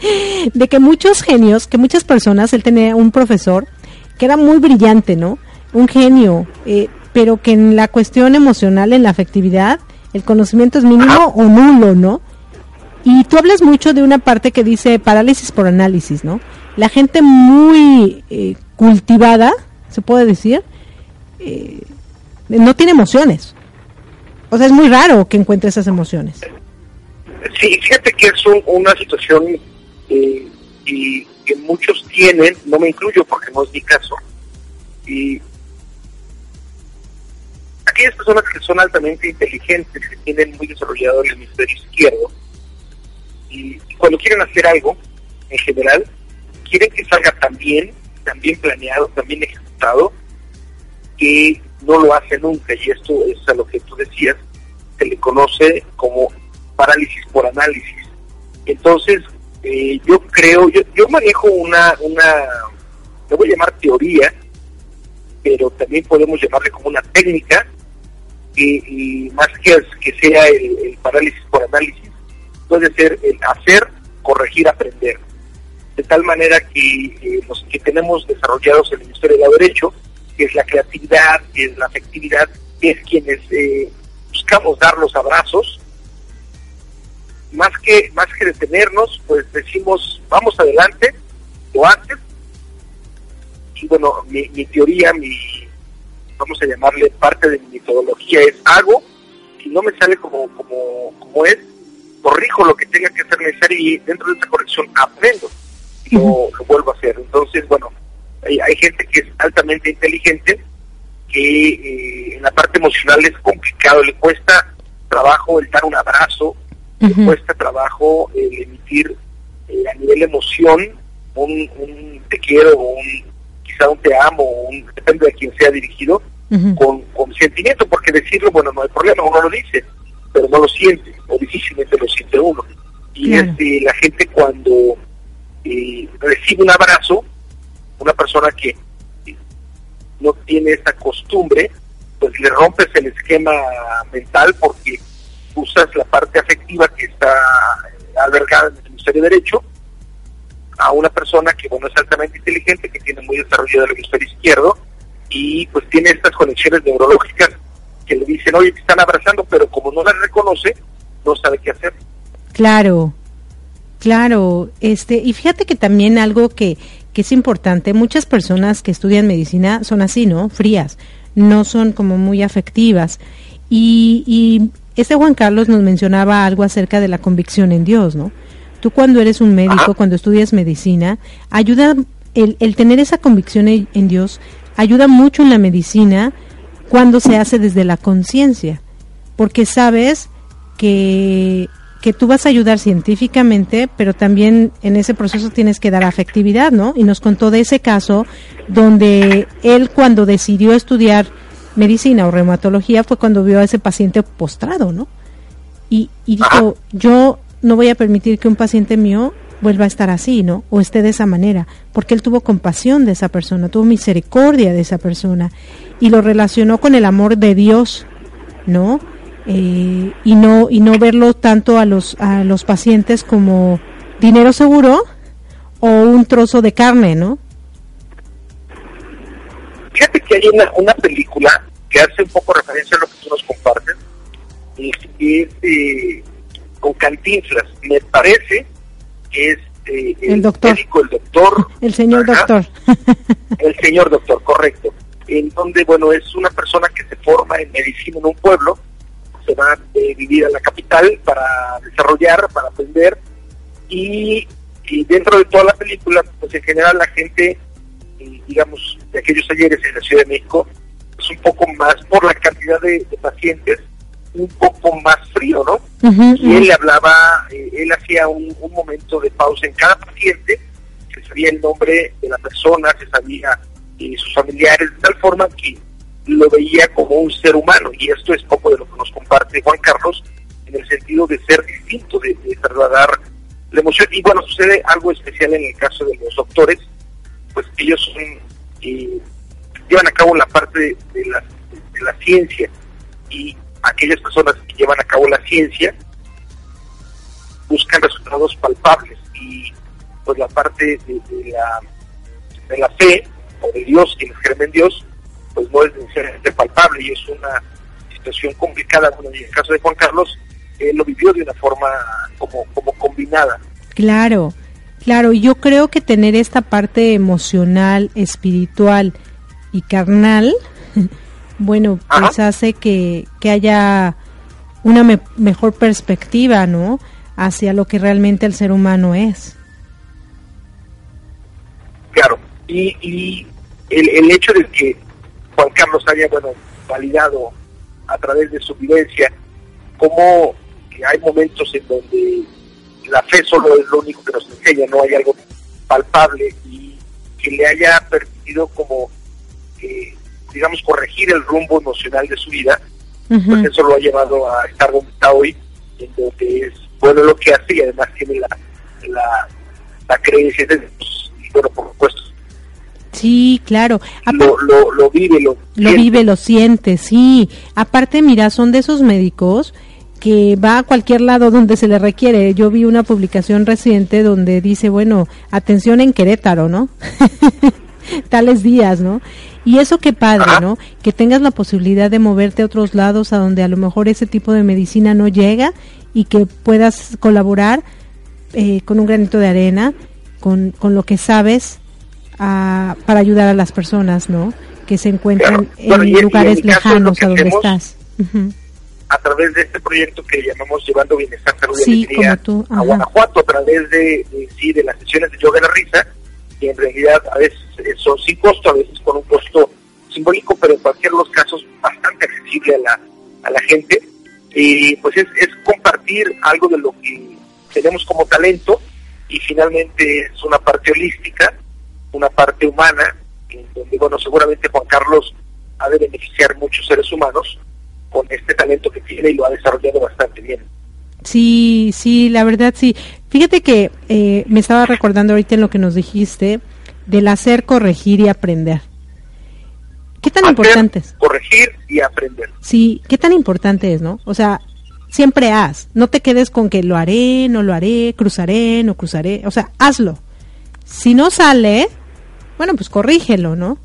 de que muchos genios, que muchas personas, él tenía un profesor que era muy brillante, ¿no? Un genio, eh, pero que en la cuestión emocional, en la afectividad, el conocimiento es mínimo o nulo, ¿no? Y tú hablas mucho de una parte que dice parálisis por análisis, ¿no? La gente muy eh, cultivada, se puede decir, eh, no tiene emociones. O sea, es muy raro que encuentre esas emociones. Sí, fíjate que es una situación y que muchos tienen, no me incluyo porque no es mi caso, y aquellas personas que son altamente inteligentes, que tienen muy desarrollado el hemisferio izquierdo, y, cuando quieren hacer algo, en general, quieren que salga tan bien, tan bien planeado, tan bien ejecutado, que no lo hace nunca. Y esto es a lo que tú decías, se le conoce como parálisis por análisis. Entonces, eh, yo creo, yo, yo manejo una, una, le voy a llamar teoría, pero también podemos llamarle como una técnica y, más que, que sea el, parálisis por análisis, puede ser el hacer, corregir, aprender. de tal manera que eh, los que tenemos desarrollados el Ministerio de Derecho, que es la creatividad, que es la afectividad, es quienes eh, buscamos dar los abrazos, más que, más que detenernos, pues decimos, vamos adelante, lo haces, y bueno, mi teoría, mi, vamos a llamarle parte de mi metodología es hago, si no me sale como, como, como es, corrijo lo que tenga que ser necesario y dentro de esa corrección aprendo y lo, vuelvo a hacer. Entonces, bueno, hay, hay gente que es altamente inteligente que eh, en la parte emocional es complicado, le cuesta trabajo el dar un abrazo, le cuesta trabajo el emitir eh, a nivel emoción un, un te quiero o un quizá un te amo, un, depende de quién sea dirigido, con, con sentimiento, porque decirlo, bueno, no hay problema, uno lo dice, pero no lo siente, o difícilmente lo siente uno. Y este, la gente cuando eh, recibe un abrazo, una persona que no tiene esta costumbre, pues le rompes el esquema mental porque usas la parte afectiva que está albergada en el Ministerio de Derecho a una persona que bueno es altamente inteligente, que tiene muy desarrollado el hemisferio izquierdo y pues tiene estas conexiones neurológicas que le dicen, oye, te están abrazando, pero como no la reconoce, no sabe qué hacer. Claro, claro, este, y fíjate que también algo que, que es importante, muchas personas que estudian medicina son así, ¿no? Frías, no son como muy afectivas. Y, y este Juan Carlos nos mencionaba algo acerca de la convicción en Dios, ¿no? Tú cuando eres un médico, cuando estudias medicina, ayuda el, el tener esa convicción en Dios, ayuda mucho en la medicina cuando se hace desde la conciencia, porque sabes que, que tú vas a ayudar científicamente, pero también en ese proceso tienes que dar afectividad, ¿no? Y nos contó de ese caso donde él cuando decidió estudiar medicina o reumatología fue cuando vio a ese paciente postrado, ¿no? Y, y dijo, yo no voy a permitir que un paciente mío vuelva a estar así, ¿no? O esté de esa manera, porque él tuvo compasión de esa persona, tuvo misericordia de esa persona y lo relacionó con el amor de Dios, ¿no? Eh, y no y no verlo tanto a los a los pacientes como dinero seguro o un trozo de carne, ¿no? Fíjate que hay una, una película que hace un poco referencia a lo que tú nos compartes, y es eh, con Cantinflas. Me parece que es eh, el, doctor. médico, el doctor. el señor doctor. el señor doctor, correcto. En donde, bueno, es una persona que se forma en medicina en un pueblo, se va a vivir a la capital para desarrollar, para aprender, y, dentro de toda la película, pues en general la gente, eh, digamos, de aquellos talleres en la Ciudad de México, es un poco más por la cantidad de pacientes, un poco más frío, ¿no? y él le hablaba, eh, él hacía un, momento de pausa en cada paciente, se sabía el nombre de la persona, se sabía eh, sus familiares, de tal forma que lo veía como un ser humano, y esto es poco de lo que nos comparte Juan Carlos, en el sentido de ser distinto, de, trasladar la emoción. Y bueno, sucede algo especial en el caso de los doctores, pues ellos son, eh, llevan a cabo la parte de, la, de la ciencia, y aquellas personas que llevan a cabo la ciencia buscan resultados palpables y pues la parte de, la, de la fe o de Dios, quienes creen en Dios, pues no es necesariamente palpable y es una situación complicada. Bueno, en el caso de Juan Carlos, él lo vivió de una forma como, como combinada. Claro, claro, yo creo que tener esta parte emocional, espiritual y carnal bueno, pues hace que, que haya una mejor perspectiva, ¿no? Hacia lo que realmente el ser humano es. Claro, y, y el, el hecho de que Juan Carlos haya, bueno, validado a través de su vivencia cómo hay momentos en donde la fe solo es lo único que nos enseña, no hay algo palpable y que le haya permitido como eh, digamos, corregir el rumbo emocional de su vida, pues eso lo ha llevado a estar donde está hoy, en donde es bueno lo que hace y además tiene la, la, creencia de y bueno, por supuesto. Sí, claro. Lo, lo, lo, vive, lo, lo vive, lo siente, sí. Aparte, mira, son de esos médicos que va a cualquier lado donde se le requiere. Yo vi una publicación reciente donde dice, bueno, atención en Querétaro, ¿no? Tales días, ¿no? Y eso qué padre, ¿no? Que tengas la posibilidad de moverte a otros lados a donde a lo mejor ese tipo de medicina no llega y que puedas colaborar eh, con un granito de arena, con, con lo que sabes para ayudar a las personas, ¿no? Que se encuentran en lugares lejanos a donde estás a través de este proyecto que llamamos Llevando Bienestar, Salud y Alegría a Guanajuato, a través de, sí, de las sesiones de yoga de la risa, que en realidad a veces son sin costo, a veces con un costo simbólico, pero en cualquier de los casos bastante accesible a la, a la gente. Y pues es, es compartir algo de lo que tenemos como talento y finalmente es una parte holística, una parte humana, en donde, bueno, seguramente Juan Carlos ha de beneficiar muchos seres humanos con este talento que tiene y lo ha desarrollado bastante bien. Sí, sí, la verdad sí. Fíjate que eh, me estaba recordando ahorita en lo que nos dijiste del hacer, corregir y aprender. ¿Qué tan importante es? Corregir y aprender. Sí, ¿qué tan importante es, no? O sea, siempre haz. No te quedes con que lo haré, no lo haré, cruzaré, no cruzaré. O sea, hazlo. Si no sale, bueno, pues corrígelo, ¿no?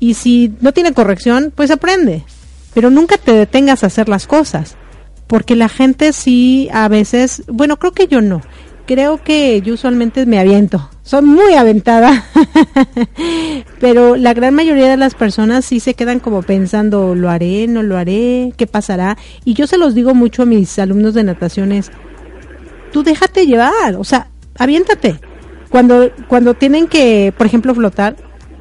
Y si no tiene corrección, pues aprende pero nunca te detengas a hacer las cosas, porque la gente sí a veces, bueno, creo que yo no, creo que yo usualmente me aviento, soy muy aventada, pero la gran mayoría de las personas sí se quedan como pensando, lo haré, no lo haré, qué pasará, y yo se los digo mucho a mis alumnos de nataciones, tú déjate llevar, o sea, aviéntate. Cuando, cuando tienen que, por ejemplo, flotar,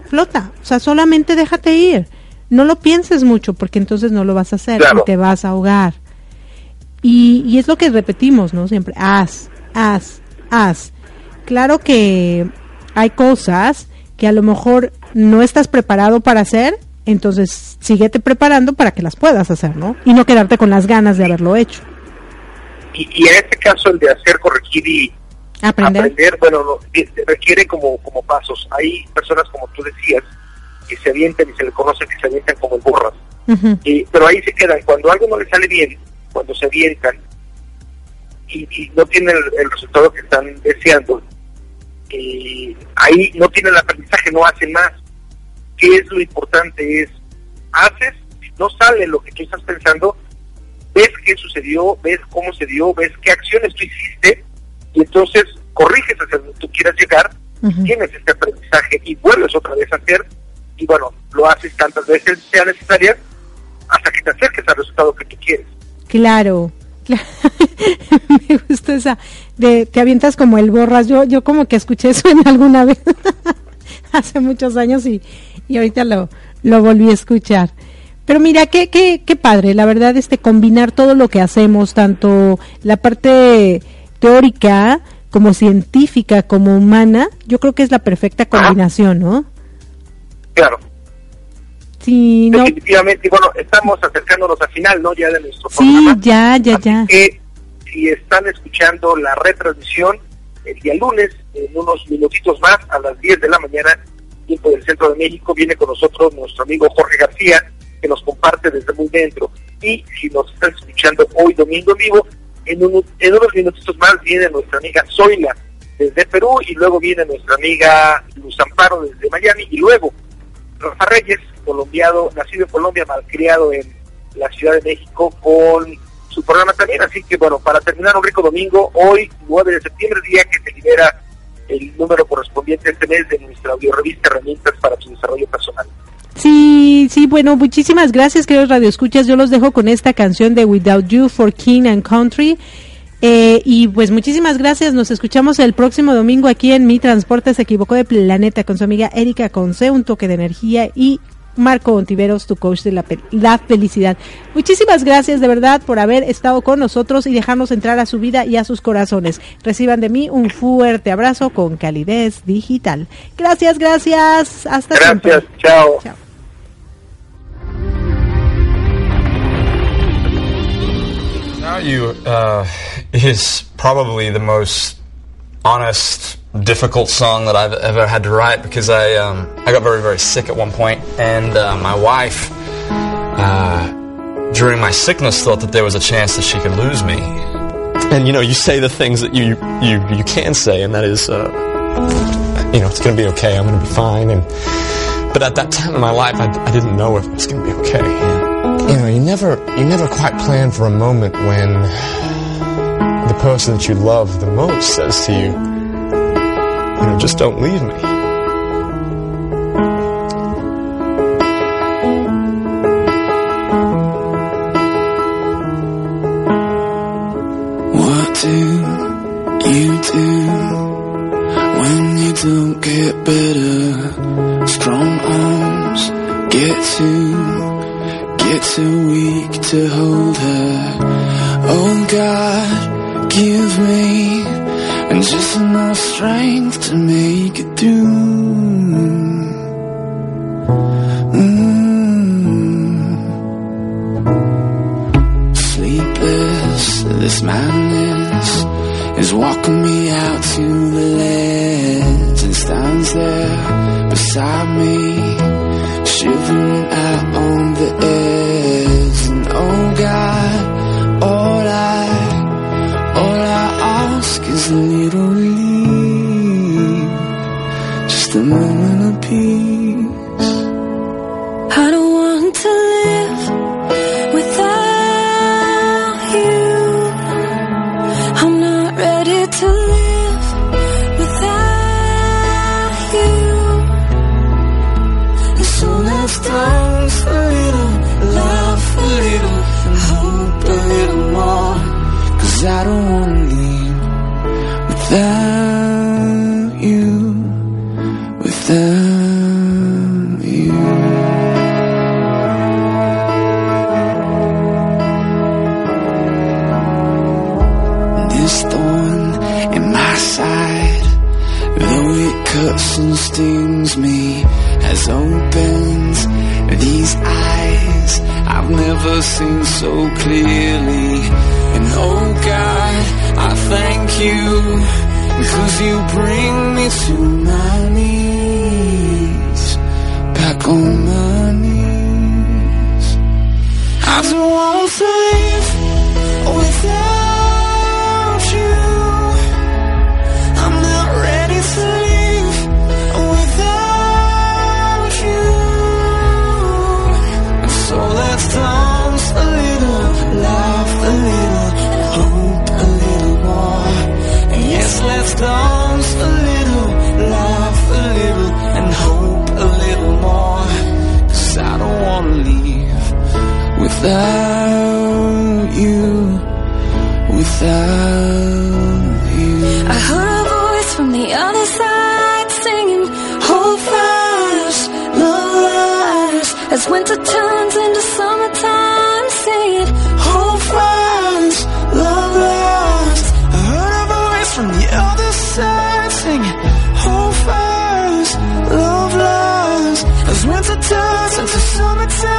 flota, o sea, solamente déjate ir no lo pienses mucho porque entonces no lo vas a hacer y te vas a ahogar. Y, y es lo que repetimos, ¿no? Siempre, haz, haz, haz. Claro que hay cosas que a lo mejor no estás preparado para hacer, entonces síguete preparando para que las puedas hacer, ¿no? Y no quedarte con las ganas de haberlo hecho. Y, y en este caso el de hacer, corregir y aprender, bueno, requiere como, como pasos. Hay personas, como tú decías, que se avientan y se le conoce que se avientan como burras. y, pero ahí se quedan. Cuando algo no le sale bien, cuando se avientan y, no tienen el, resultado que están deseando, y ahí no tienen el aprendizaje, no hacen más. ¿Qué es lo importante? Es, haces, no sale lo que tú estás pensando, ves qué sucedió, ves cómo se dio, ves qué acciones tú hiciste, y entonces corriges hacia donde tú quieras llegar, tienes este aprendizaje y vuelves otra vez a hacer y bueno, lo haces tantas veces sea necesaria hasta que te acerques al resultado que tú quieres. Claro, me gusta esa de te avientas como el borras. Yo yo como que escuché eso en alguna vez hace muchos años y, y ahorita lo, lo volví a escuchar. Pero mira, qué, qué, qué padre, la verdad, este combinar todo lo que hacemos, tanto la parte teórica como científica, como humana, yo creo que es la perfecta combinación, ¿no? Claro. Sí, Definitivamente, bueno, estamos acercándonos al final, ¿no? Ya de nuestro programa. Sí, ya, ya, ya. Que, si están escuchando la retransmisión el día lunes, en unos minutitos más, a las 10 de la mañana, tiempo del Centro de México, viene con nosotros nuestro amigo Jorge García, que nos comparte desde muy dentro. Y si nos están escuchando hoy domingo en vivo, en, en unos minutitos más viene nuestra amiga Zoila desde Perú y luego viene nuestra amiga Luz Amparo desde Miami y luego Rafa Reyes, colombiano, nacido en Colombia, malcriado en la Ciudad de México, con su programa también. Así que bueno, para terminar un rico domingo, hoy, 9 de septiembre, día que se libera el número correspondiente este mes de nuestra audiorevista Herramientas para su desarrollo personal. Sí, sí, bueno, muchísimas gracias, queridos radioescuchas. Yo los dejo con esta canción de Without You for King and Country. Eh, y pues muchísimas gracias. Nos escuchamos el próximo domingo aquí en Mi Transporte se equivocó de planeta con su amiga Erika Conce, un toque de energía y Marco Ontiveros, tu coach de la, la, felicidad. Muchísimas gracias de verdad por haber estado con nosotros y dejarnos entrar a su vida y a sus corazones. Reciban de mí un fuerte abrazo con calidez digital. Gracias, gracias. Hasta Gracias, chao. chao. You uh, is probably the most honest, difficult song that I've ever had to write because I um, I got very very sick at one point, and uh, my wife uh, during my sickness, thought that there was a chance that she could lose me. And you know, you say the things that you you you can say, and that is, uh, you know, it's going to be okay. I'm going to be fine. And but at that time in my life, I, I didn't know if it was going to be okay. You know, you never you never quite plan for a moment when the person that you love the most says to you, you know, just don't leave me. What do you do when you don't get better? Strong arms get too, get too weak to hold her. Oh God, give me just enough strength to make it through. Mm. Sleepless, this madness is walking me out to the ledge and stands there beside me, shivering out on the edge. Winter turns into summertime,